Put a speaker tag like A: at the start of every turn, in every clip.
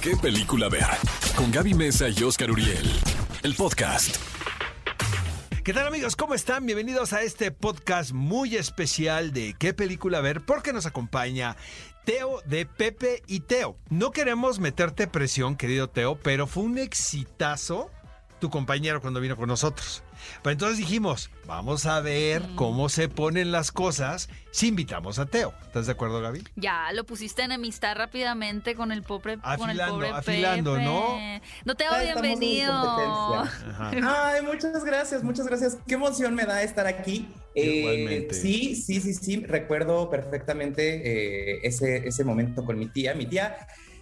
A: qué película ver. Con Gaby Mesa y Oscar Uriel. El podcast.
B: ¿Qué tal amigos? ¿Cómo están? Bienvenidos a este podcast muy especial de qué película ver porque nos acompaña Teo de Pepe y Teo. No queremos meterte presión, querido Teo, pero fue un exitazo tu compañero cuando vino con nosotros. Pero entonces dijimos, vamos a ver cómo se ponen las cosas si invitamos a Teo. ¿Estás de acuerdo, Gaby?
C: Ya, lo pusiste en amistad rápidamente con el pobre, con el
B: Afilando,
C: pobre
B: afilando,
C: Pepe.
B: ¿no?
C: No Teo,
D: en
C: bienvenido.
D: Ay, muchas gracias, muchas gracias. Qué emoción me da estar aquí. Eh,
B: Igualmente.
D: sí, sí, sí, sí. Recuerdo perfectamente eh, ese, ese momento con mi tía. Mi tía,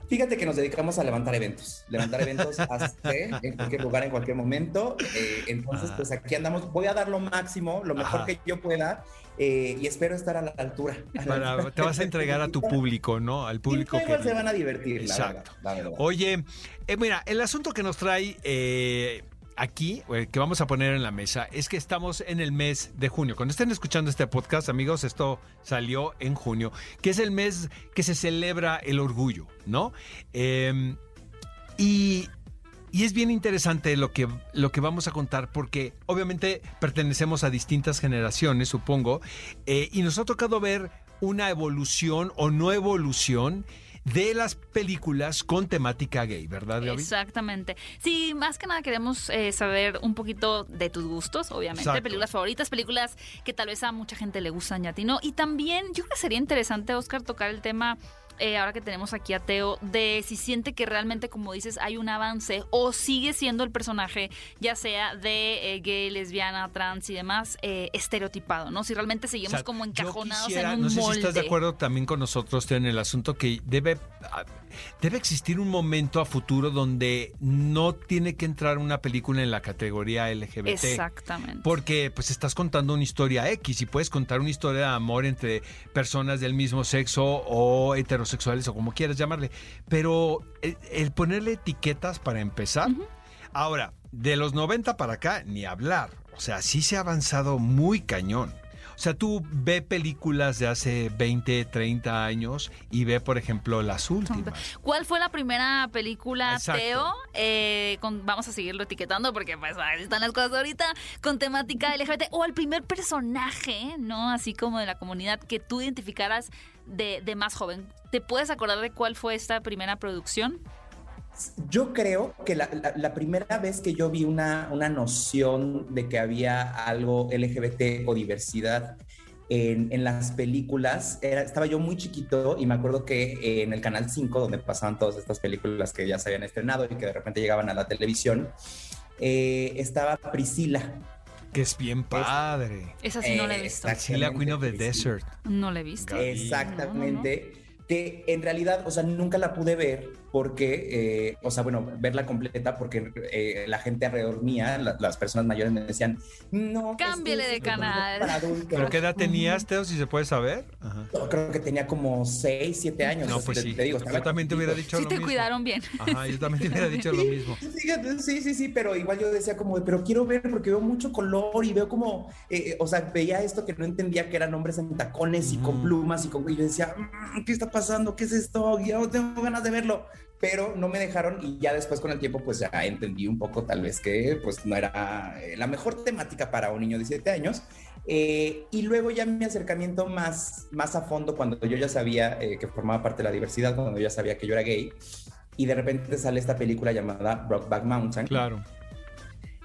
D: fíjate que nos dedicamos a levantar eventos. Levantar eventos hace en cualquier lugar, en cualquier momento. Eh, entonces,
B: Ah.
D: pues aquí andamos. Voy a dar lo máximo, lo mejor
B: Ajá.
D: que yo pueda. eh, y espero estar a la altura. a la
B: Para-
D: altura.
B: te vas a entregar a tu público, ¿no? Al público que...
D: se van a divertir, la
B: Exacto.
D: verdad, la verdad.
B: Oye, eh, mira, el asunto que nos trae eh, aquí, eh, que vamos a poner en la mesa, es que estamos en el mes de junio. Cuando estén escuchando este podcast, amigos, esto salió en junio, que es el mes que se celebra el orgullo, ¿no? Eh, y, y es bien interesante lo que, lo que vamos a contar porque obviamente pertenecemos a distintas generaciones, supongo, eh, y nos ha tocado ver una evolución o no evolución de las películas con temática gay, ¿verdad, Gaby?
C: Exactamente. Sí, más que nada queremos eh, saber un poquito de tus gustos, obviamente.
B: Exacto.
C: Películas favoritas, películas que tal vez a mucha gente le gustan y a ti no. Y también yo creo que sería interesante, Oscar, tocar el tema, eh, ahora que tenemos aquí a Teo, de si siente que realmente, como dices, hay un avance o sigue siendo el personaje, ya sea de eh, gay, lesbiana, trans y demás, eh, estereotipado, ¿no? Si realmente seguimos
B: O sea,
C: como encajonados
B: quisiera-
C: en un
B: No sé
C: molde.
B: si estás de acuerdo también con nosotros Teo, en el asunto que debe, ah, debe existir un momento a futuro donde no tiene que entrar una película en la categoría LGBT.
C: Exactamente.
B: Porque pues estás contando una historia X y puedes contar una historia de amor entre personas del mismo sexo o heterosexuales o como quieras llamarle. Pero el, el ponerle etiquetas para empezar. Ahora, de los 90 para acá, ni hablar. O sea, sí se ha avanzado muy cañón. O sea, tú ve películas de hace 20, 30 años y ve, por ejemplo, las últimas.
C: ¿Cuál fue la primera película,
B: Exacto.
C: Teo? Eh, con- vamos a seguirlo etiquetando porque pues ahí están las cosas ahorita con temática LGBT. O el primer personaje, ¿no? Así como de la comunidad que tú identificaras de, de más joven. ¿Te puedes acordar de cuál fue esta primera producción?
D: Yo creo que la, la- la primera vez que yo vi una, una noción de que había algo LGBT o diversidad en, en las películas, era, estaba yo muy chiquito y me acuerdo que eh, en el Canal 5, donde pasaban todas estas películas que ya se habían estrenado y que de repente llegaban a la televisión, eh, estaba Priscila.
B: Que es bien padre.
C: Esa sí no la he
D: Eh,
C: visto.
D: exacto.
B: Priscilla, Queen of the
D: Priscila.
B: Desert.
C: No la he visto.
D: Exactamente. Que en realidad, o sea, nunca la pude ver porque, eh, o sea, bueno, verla completa porque eh, la gente alrededor mía, la- las personas mayores me decían, no. es que
C: Cámbiale
D: es
C: de canal".
D: para adultos".
B: ¿Pero qué edad tenías, Teo, si se puede saber? Ajá.
D: Yo creo que tenía como 6, 7 años.
B: No,
D: o sea,
B: pues
D: te-
B: sí.
D: te digo,
B: yo también te hubiera dicho
C: Sí
B: lo
C: te
B: mismo.
C: cuidaron bien.
B: Ajá, yo también te hubiera dicho lo mismo.
D: Fíjate, sí, sí, sí, pero igual yo decía como, pero quiero ver porque veo mucho color y veo como, eh, eh, o sea, veía esto que no entendía que eran hombres en tacones y con
B: Mm.
D: plumas y, con, y yo decía, "Mm, ¿qué está pasando? ¿Qué es esto? Yo tengo ganas de verlo, pero no me dejaron y ya después con el tiempo pues ya entendí un poco tal vez que pues no era eh, la mejor temática para un niño de 17 años. Eh, y luego ya mi acercamiento más, más a fondo cuando yo ya sabía eh, que formaba parte de la diversidad, cuando yo ya sabía que yo era gay, y de repente sale esta película llamada Brokeback Mountain.
B: Claro.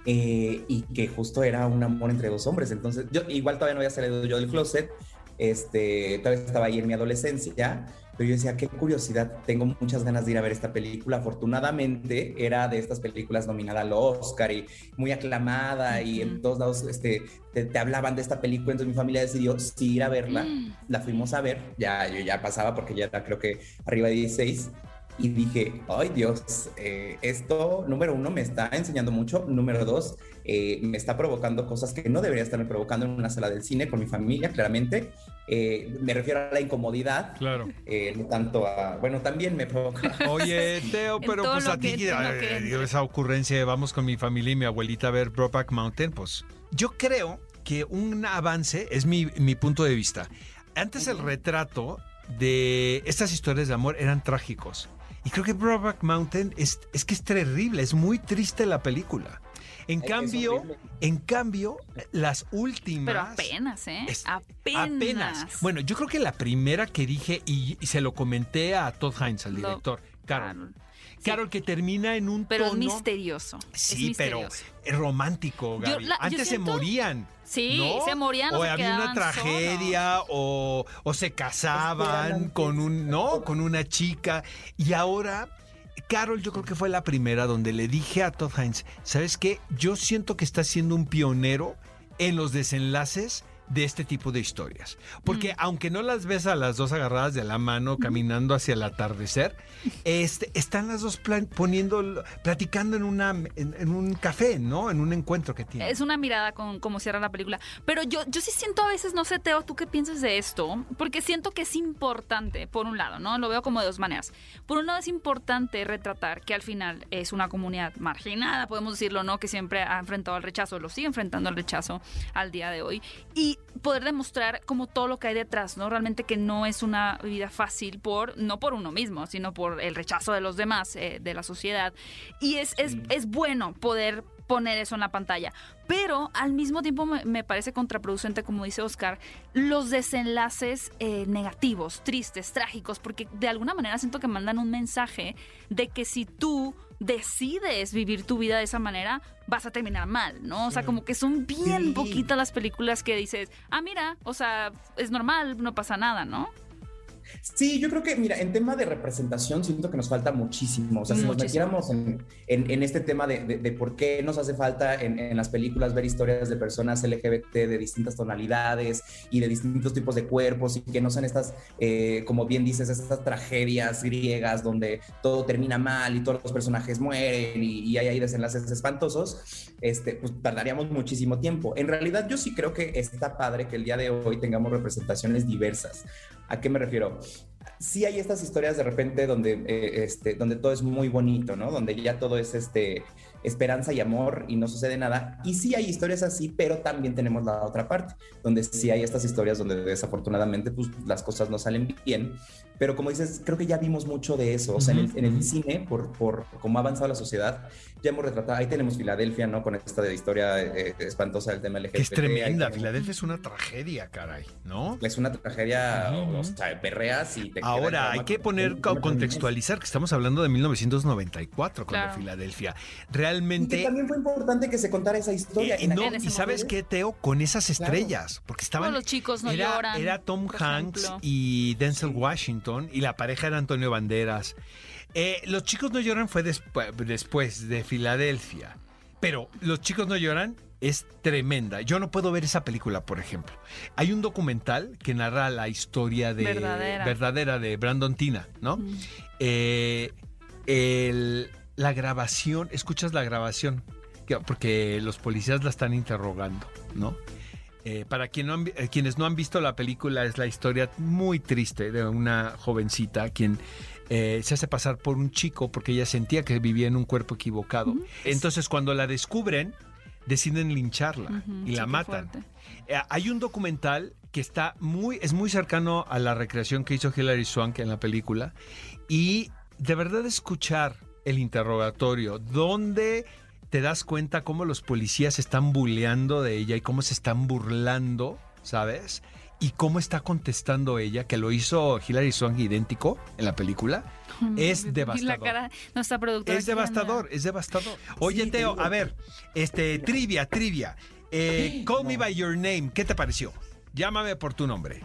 D: eh, y que justo era un amor entre dos hombres. Entonces, yo igual todavía no había salido yo del closet, este, todavía estaba ahí en mi adolescencia, pero yo decía, qué curiosidad, tengo muchas ganas de ir a ver esta película. Afortunadamente era de estas películas nominada al Oscar y muy aclamada y en todos lados este, te, te hablaban de esta película, entonces mi familia decidió sí ir a verla,
C: Mm.
D: la fuimos a ver, ya yo ya pasaba porque ya era creo que arriba de 16 y dije, ay Dios, eh, esto, número uno, me está enseñando mucho, número dos, eh, me está provocando cosas que no debería estarme provocando en una sala del cine con mi familia, claramente. Eh, me refiero a la incomodidad,
B: Claro.
D: eh, no tanto a, bueno, también me provoca.
B: Oye, Teo, pero pues a ti, eh, esa ocurrencia de vamos con mi familia y mi abuelita a ver Brokeback Mountain, pues yo creo que un avance es mi, mi punto de vista. Antes el retrato de estas historias de amor eran trágicos. Y creo que Brokeback Mountain es, es que es terrible, es muy triste la película. En
D: Es
B: cambio, en cambio, las últimas.
C: Pero apenas, ¿eh?
B: es-
C: apenas.
B: Bueno, yo creo que la primera que dije, y, y se lo comenté a Todd Hines, al
C: Lo-
B: director, Carol.
C: Carol. Sí,
B: Carol, que termina en un
C: pero
B: tono.
C: misterioso. es
B: Sí, pero es romántico,
C: Yo la-
B: Antes
C: siento-
B: se morían.
C: Sí,
B: ¿no?
C: se morían o,
B: o
C: se
B: había una tragedia o, o se casaban con un no con una chica y ahora Carol yo creo que fue la primera donde le dije a Todd Hines sabes qué yo siento que está siendo un pionero en los desenlaces de este tipo de historias. Porque
C: Mm.
B: aunque no las ves a las dos agarradas de la mano caminando hacia el atardecer, este, están las dos plan- poniendo, platicando en, una, en, en un café, ¿no? En un encuentro que tienen.
C: Es una mirada con cómo cierra la película. Pero yo, yo sí siento a veces, no sé, Teo, ¿tú qué piensas de esto? Porque siento que es importante, por un lado, ¿no? Lo veo como de dos maneras. Por un lado es importante retratar que al final es una comunidad marginada, podemos decirlo, ¿no? Que siempre ha enfrentado al rechazo, lo sigue enfrentando al rechazo al día de hoy. Y poder demostrar como todo lo que hay detrás, ¿no? Realmente que no es una vida fácil por, no por uno mismo, sino por el rechazo de los demás, eh, de la sociedad. Y es, es, es bueno poder poner eso en la pantalla. Pero al mismo tiempo me, me parece contraproducente, como dice Oscar, los desenlaces eh, negativos, tristes, trágicos, porque de alguna manera siento que mandan un mensaje de que si tú decides vivir tu vida de esa manera, vas a terminar mal, ¿no? O sea, como que son bien
D: Sí.
C: poquitas las películas que dices, ah, mira, o sea, es normal, no pasa nada, ¿no?
D: Sí, yo creo que, mira, en tema de representación siento que nos falta muchísimo. O sea, si nos
C: Muchísimo.
D: metiéramos en, en- en este tema de, de- de por qué nos hace falta en, en las películas ver historias de personas LGBT de distintas tonalidades y de distintos tipos de cuerpos y que no sean estas, eh, como bien dices, estas tragedias griegas donde todo termina mal y todos los personajes mueren y, y hay ahí desenlaces espantosos, este, pues tardaríamos muchísimo tiempo. En realidad yo sí creo que está padre que el día de hoy tengamos representaciones diversas. ¿A qué me refiero? Sí hay estas historias de repente donde, eh, este, donde todo es muy bonito, ¿no? Donde ya todo es este, esperanza y amor y no sucede nada. Y sí hay historias así, pero también tenemos la otra parte, donde sí hay estas historias donde desafortunadamente pues, las cosas no salen bien. Pero como dices, creo que ya vimos mucho de eso. O sea, en, el, en el cine, por, por cómo ha avanzado la sociedad, ya hemos retratado, ahí tenemos Filadelfia, ¿no? Con esta de historia eh, espantosa del tema LGBT.
B: Que es tremenda. Filadelfia es una tragedia, caray, ¿no?
D: Es una tragedia,
B: Ujú.
D: o sea, perreas y te
B: Ahora, hay que poner,
D: con- con-
B: contextualizar que estamos hablando de 1994 con la
C: Claro.
B: Filadelfia.
D: Y que
B: Realmente...
D: también fue importante que se contara esa historia.
B: Eh,
D: en
B: no,
C: en
B: y sabes qué, Teo, con esas
D: Claro.
B: estrellas, porque estaban...
C: Todos los chicos no
B: era,
C: lloran.
B: era Tom Hanks
C: ejemplo.
B: y Denzel Washington y la pareja era Antonio Banderas. Eh, los chicos no lloran fue despu- después de Filadelfia, pero los chicos no lloran es tremenda. Yo no puedo ver esa película, por ejemplo. Hay un documental que narra la historia de
C: Verdadera.
B: verdadera de Brandon Tina, ¿no?
C: Mm.
B: Eh, el- la grabación, escuchas la grabación, que- porque los policías la están interrogando, ¿no? Eh, para quien no han eh, quienes no han visto la película, es la historia muy triste de una jovencita quien eh, se hace pasar por un chico porque ella sentía que vivía en un cuerpo equivocado. Entonces, cuando la descubren, deciden lincharla y la matan. Eh, hay un documental que está muy, es muy cercano a la recreación que hizo Hilary Swank en la película. Y de verdad escuchar el interrogatorio, donde te das cuenta cómo los policías están bulleando de ella y cómo se están burlando, ¿sabes? Y cómo está contestando ella, que lo hizo Hilary Swank idéntico en la película. Es
C: Y La
B: devastador.
C: cara, nuestra productora.
B: Es devastador, es devastador. Oye,
D: Sí,
B: Teo, a ver, este, trivia, trivia. Eh, Call Me. By Your Name, ¿qué te pareció? Llámame por tu nombre.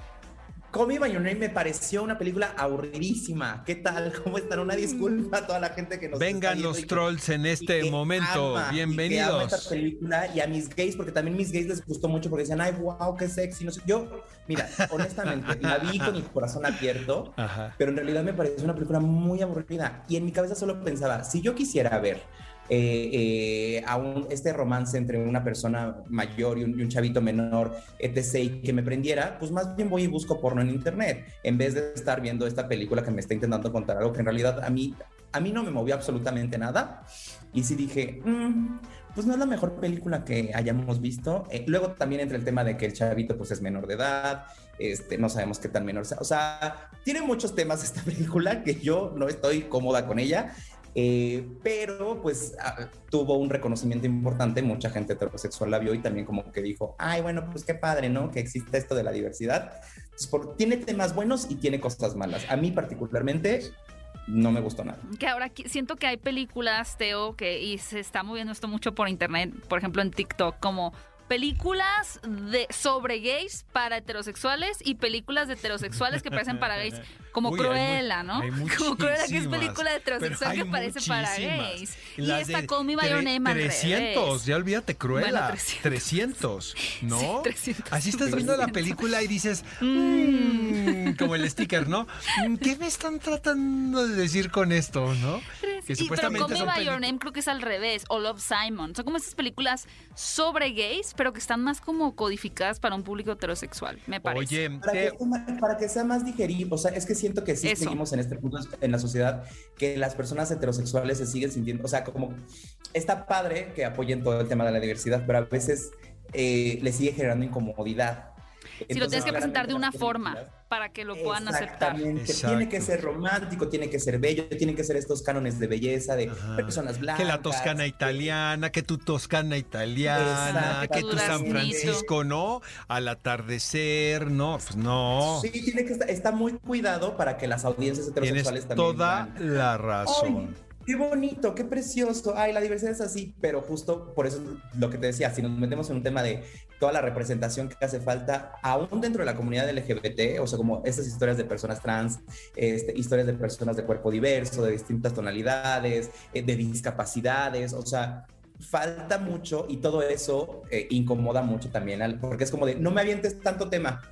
D: Call Me By Your Name me pareció una película aburridísima. ¿Qué tal? ¿Cómo están? Una disculpa a toda la gente que nos
B: Vengan los
D: y que-
B: trolls en
D: y
B: este
D: que
B: momento.
D: ama, y que ama
B: Bienvenidos.
D: esta película y a mis gays, porque también mis gays les gustó mucho porque decían, ay, wow, qué sexy. No sé. Yo, mira, honestamente, la vi con el corazón abierto,
B: Ajá.
D: pero en realidad me pareció una película muy aburrida. Y en mi cabeza solo pensaba, si yo quisiera ver eh, eh, a un, este romance entre una persona mayor y un, y un chavito menor, etc., y que me prendiera, pues más bien voy y busco porno en internet, en vez de estar viendo esta película que me está intentando contar algo que en realidad a mí a mí no me movió absolutamente nada. Y sí dije, mm, pues no es la mejor película que hayamos visto. Eh, luego también entra el tema de que el chavito pues es menor de edad, este, no sabemos qué tan menor sea. O sea, tiene muchos temas esta película que yo no estoy cómoda con ella. Eh, pero pues ah, tuvo un reconocimiento importante, mucha gente heterosexual la vio y también como que dijo, ay, bueno, pues qué padre, ¿no? Que existe esto de la diversidad. Entonces, por, tiene temas buenos y tiene cosas malas. A mí particularmente no me gustó nada.
C: Que ahora siento que hay películas, Teo, que y se está moviendo esto mucho por internet, por ejemplo en TikTok, como películas de sobre gays para heterosexuales y películas de heterosexuales que parecen para gays, como Cruella, ¿no? Como Cruella que es película de heterosexual que parece para gays. Y esta Call Me By Your Name
B: 300, ya olvídate Cruella. 300. ¿no? 300 Así estás viendo la película y dices, mmm, como el sticker, ¿no? Mm, ¿Qué me están tratando de decir con esto, no?
C: Que y, supuestamente pero Call Me By Your Name creo que es al revés, o Love Simon. Son como esas películas sobre gays, pero que están más como codificadas para un público heterosexual, me parece.
D: Oye, para, que, sea más digerible, o sea, es que siento que sí seguimos en este punto en la sociedad que las personas heterosexuales se siguen sintiendo, o sea, como está padre que apoyen todo el tema de la diversidad, pero a veces eh, le sigue generando incomodidad
C: si lo tienes que presentar de una forma para que lo puedan aceptar.
D: Tiene que ser romántico, tiene que ser bello, tienen que ser estos cánones de belleza de personas blancas.
B: Que la toscana italiana, que tu toscana italiana, que tu San Francisco, ¿no? Al atardecer, no, pues no.
D: Sí, tiene que estar, está muy cuidado para que las audiencias heterosexuales
B: también. Toda la razón.
D: Qué bonito, qué precioso. Ay, la diversidad es así, pero justo por eso lo que te decía, si nos metemos en un tema de toda la representación que hace falta, aún dentro de la comunidad LGBT, o sea, como estas historias de personas trans, este, historias de personas de cuerpo diverso, de distintas tonalidades, eh, de discapacidades, o sea, falta mucho y todo eso eh, incomoda mucho también, porque es como de, no me avientes tanto tema,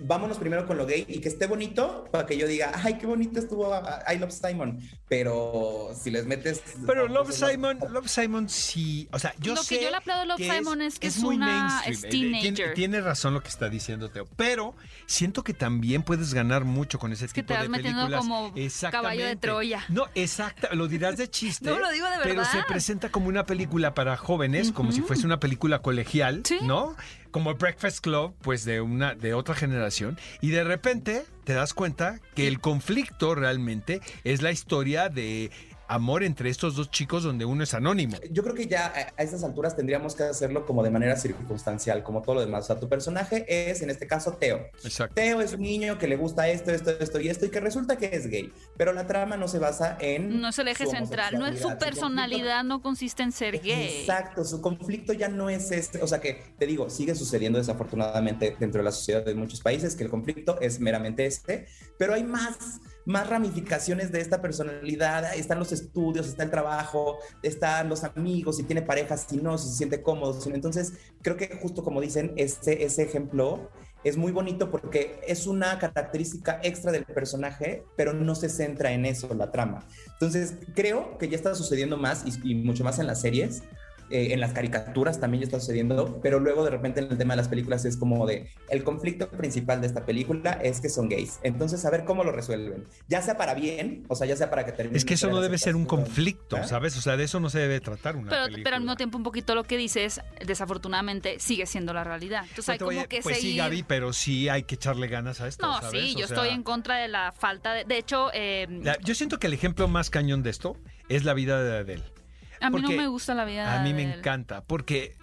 D: vámonos primero con lo gay y que esté bonito para que yo diga, ay, qué bonito estuvo I Love Simon. Pero si les metes.
B: Pero Love Simon, Love Simon sí. O sea, yo
C: lo
B: sé.
C: Lo que yo le aplaudo a Love Simon es, que es, una es eh,
B: teenager. Tiene, razón lo que está diciendo Teo. Pero siento que también puedes ganar mucho con ese tipo
C: que te
B: vas
C: metiendo como caballo de Troya.
B: No, exacto. Lo dirás de chiste.
C: no, lo digo de verdad.
B: Pero se presenta como una película para jóvenes, como si fuese una película colegial, ¿no? Como Breakfast Club, pues de una de otra generación y de repente te das cuenta que el conflicto realmente es la historia de amor entre estos dos chicos donde uno es anónimo.
D: Yo creo que ya a estas alturas tendríamos que hacerlo como de manera circunstancial, como todo lo demás. O sea, tu personaje es, en este caso, Teo.
B: Exacto.
D: Teo es un niño que le gusta esto, esto, esto y esto, y que resulta que es gay. Pero la trama no se basa en...
C: No es el eje central, no es su personalidad, no consiste en ser gay.
D: Exacto, su conflicto ya no es este. O sea que, te digo, sigue sucediendo desafortunadamente dentro de la sociedad de muchos países que el conflicto es meramente este, pero hay más más ramificaciones de esta personalidad. Están los estudios, está el trabajo, están los amigos, si tiene pareja, si no, si se siente cómodo. Entonces, creo que justo como dicen, este, ese ejemplo es muy bonito porque es una característica extra del personaje, pero no se centra en eso la trama. Entonces, creo que ya está sucediendo más y mucho más en las series, eh, en las caricaturas también ya está sucediendo, pero luego de repente en el tema de las películas es como de, el conflicto principal de esta película es que son gays, entonces a ver cómo lo resuelven, ya sea para bien, o sea, ya sea para que termine.
B: Es que eso no debe ser un conflicto, ¿eh? ¿sabes? O sea, de eso no se debe tratar una
C: pero, Pero al mismo tiempo un poquito lo que dices, desafortunadamente, sigue siendo la realidad. Entonces hay como que
B: pues sí, Gaby, pero sí hay que echarle ganas a esto,
C: No, sí, yo estoy en contra de la falta de... De hecho... Eh,
B: yo siento que el ejemplo más cañón de esto es la vida de Adele.
C: A mí no me gusta la vida.
B: A mí me encanta, porque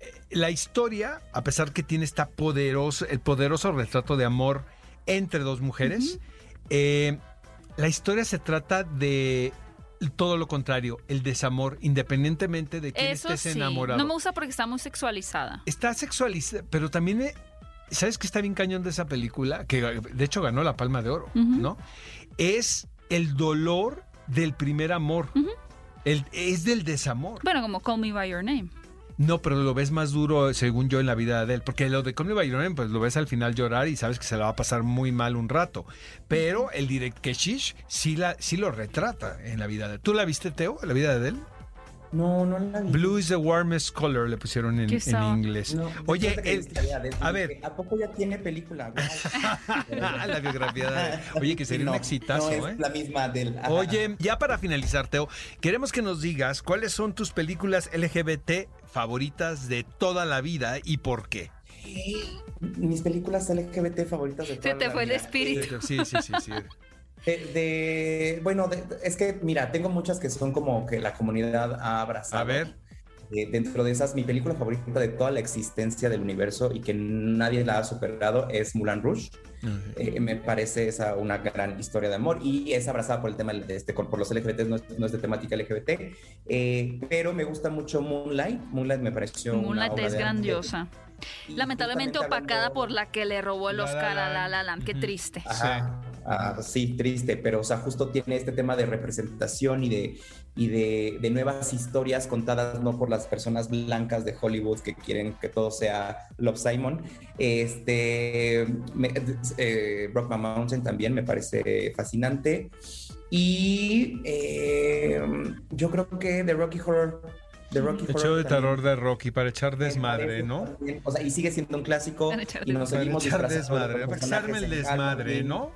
B: eh, la historia, a pesar que tiene esta poderoso, el poderoso retrato de amor entre dos mujeres, eh, la historia se trata de todo lo contrario, el desamor, independientemente de quién estés enamorado.
C: No me gusta porque está muy sexualizada.
B: Está sexualizada, pero también, eh, ¿sabes qué está bien cañón de esa película? Que de hecho ganó la Palma de Oro, ¿no? Es el dolor del primer amor es del desamor.
C: Bueno, como Call Me By Your Name.
B: No, pero lo ves más duro, según yo, en la vida de él. Porque lo de Call Me By Your Name, pues lo ves al final llorar y sabes que se la va a pasar muy mal un rato. Pero el direct que Shish sí, la, sí lo retrata en la vida de él. ¿Tú la viste, Teo, la vida de él?
D: No, no la vi.
B: Blue is the warmest color, le pusieron en, inglés.
D: No,
B: Oye, el-
D: desde
B: a
D: que-
B: ver.
D: ¿A poco ya tiene película?
B: La biografía de... Oye, que sería
D: No,
B: un exitazo,
D: no
B: ¿eh?
D: es la misma del... ajá.
B: Oye, ya para finalizar, Teo, queremos que nos digas cuáles son tus películas LGBT favoritas de toda la vida y por qué.
D: Mis películas LGBT favoritas de
C: Se
D: toda
C: te
D: la
C: fue el
D: vida.
C: espíritu.
B: Sí, sí, sí, sí.
D: De, de- bueno, de- es que mira, tengo muchas que son como que la comunidad ha abrazado.
B: A ver.
D: Eh, dentro de esas, mi película favorita de toda la existencia del universo y que nadie la ha superado es Mulan Rouge. Eh, me parece esa una gran historia de amor y es abrazada por el tema de este, por los LGBT, no es, no es de temática LGBT, eh, pero me gusta mucho Moonlight. Moonlight me pareció. una
C: Moonlight
D: obra
C: es grandiosa.
D: Y
C: Lamentablemente opacada
D: hablando-
C: por la que le robó el
B: La La
C: Oscar a La. La Land. Qué triste.
D: Ajá. Ah, sí, triste, pero o sea, justo tiene este tema de representación y de, y de, de nuevas historias contadas no por las personas blancas de Hollywood que quieren que todo sea Love Simon. Este, me, eh, Brokeback Mountain también me parece fascinante. Y eh, yo creo que The Rocky Horror. The Rocky
B: El
D: Horror
B: show de terror de Rocky para echar desmadre, ¿no?
D: O sea, y sigue siendo un clásico
C: Para echar
D: y nos
B: Para
D: seguimos
B: echar
D: de
B: desmadre, para echarme el desmadre. ¿no?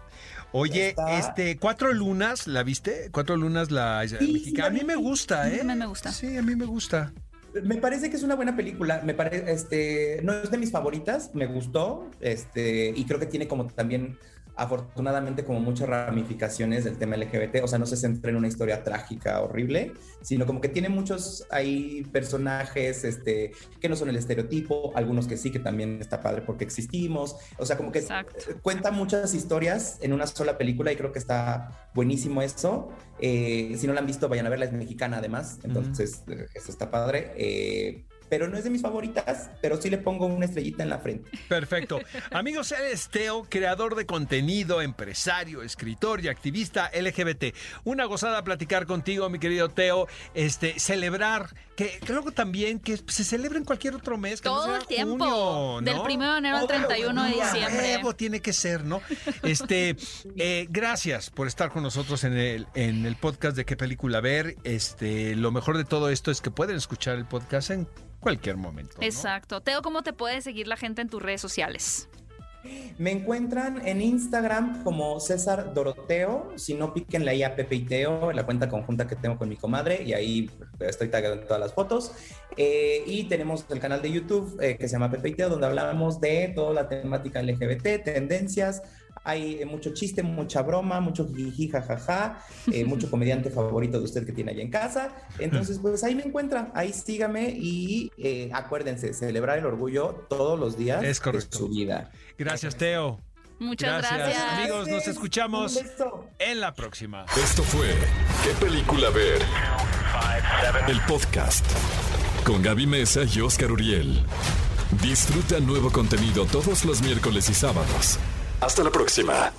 B: Oye,
D: Está-
B: este, Cuatro Lunas, ¿la viste? Cuatro Lunas, la
D: sí
B: mexicana. a mí me gusta,
C: A mí
B: ¿eh?
C: me gusta.
B: Sí, a mí me gusta.
D: Me parece que es una buena película. Me parece, este, no es de mis favoritas, me gustó, este, y creo que tiene como también, afortunadamente, como muchas ramificaciones del tema LGBT. O sea, no se centra en una historia trágica, horrible, sino como que tiene muchos ahí personajes, este, que no son el estereotipo, algunos que sí, que también está padre porque existimos. O sea, como que
C: Exacto.
D: cuenta muchas historias en una sola película y creo que está buenísimo eso. Eh, si no la han visto, vayan a verla, es mexicana además, entonces eh, eso está padre. Eh, pero no es de mis favoritas, pero sí le pongo una estrellita en la frente.
B: Perfecto. Amigos, él es Teo, creador de contenido, empresario, escritor y activista LGBT. Una gozada platicar contigo, mi querido Teo. Este, celebrar, que, que luego también que se celebra en cualquier otro mes. Que no
C: Todo
B: sea
C: el tiempo.
B: junio,
C: Del
B: ¿no?
C: 1 de enero al
D: Todos los
C: 31 de diciembre.
B: Huevo tiene que ser, ¿no? Este, eh, gracias por estar con nosotros en el, en el podcast de qué película ver. Este, lo mejor de todo esto es que pueden escuchar el podcast en cualquier momento.
C: Exacto. Teo, ¿cómo te puede seguir la gente en tus redes sociales?
D: Me encuentran en Instagram como César Doroteo, si no píquenle ahí a Pepe y Teo, en la cuenta conjunta que tengo con mi comadre, y ahí estoy tagado en todas las fotos. Eh, y tenemos el canal de YouTube eh, que se llama Pepe y Teo, donde hablamos de toda la temática LGBT, tendencias. Hay eh, mucho chiste, mucha broma, mucho jiji, jajaja, eh, mucho comediante favorito de usted que tiene allá en casa. Entonces, pues ahí me encuentra, ahí sígame y acuérdense, celebrar el orgullo todos los días
B: Es correcto.
D: de su vida.
B: Gracias, Teo.
C: Muchas
B: Gracias,
C: gracias.
B: amigos. nos escuchamos. En la próxima.
A: Esto fue ¿Qué película ver? El podcast con Gaby Mesa y Oscar Uriel. Disfruta nuevo contenido todos los miércoles y sábados. Hasta la próxima.